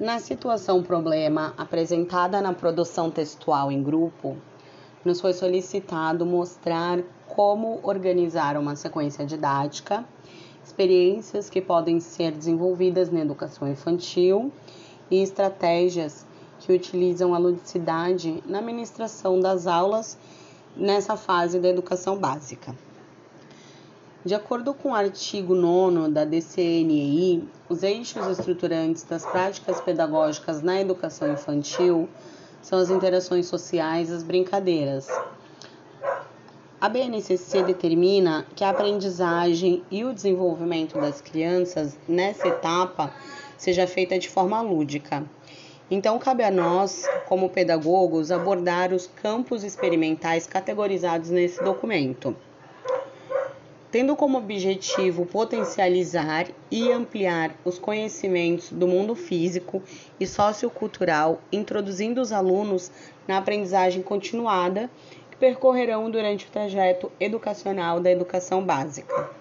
Na situação problema apresentada na produção textual em grupo, nos foi solicitado mostrar como organizar uma sequência didática, experiências que podem ser desenvolvidas na educação infantil e estratégias que utilizam a ludicidade na ministração das aulas nessa fase da educação básica. De acordo com o artigo 9 da DCNEI, os eixos estruturantes das práticas pedagógicas na educação infantil são as interações sociais e as brincadeiras. A BNCC determina que a aprendizagem e o desenvolvimento das crianças nessa etapa seja feita de forma lúdica. Então, cabe a nós, como pedagogos, abordar os campos experimentais categorizados nesse documento tendo como objetivo potencializar e ampliar os conhecimentos do mundo físico e sociocultural, introduzindo os alunos na aprendizagem continuada que percorrerão durante o trajeto educacional da educação básica.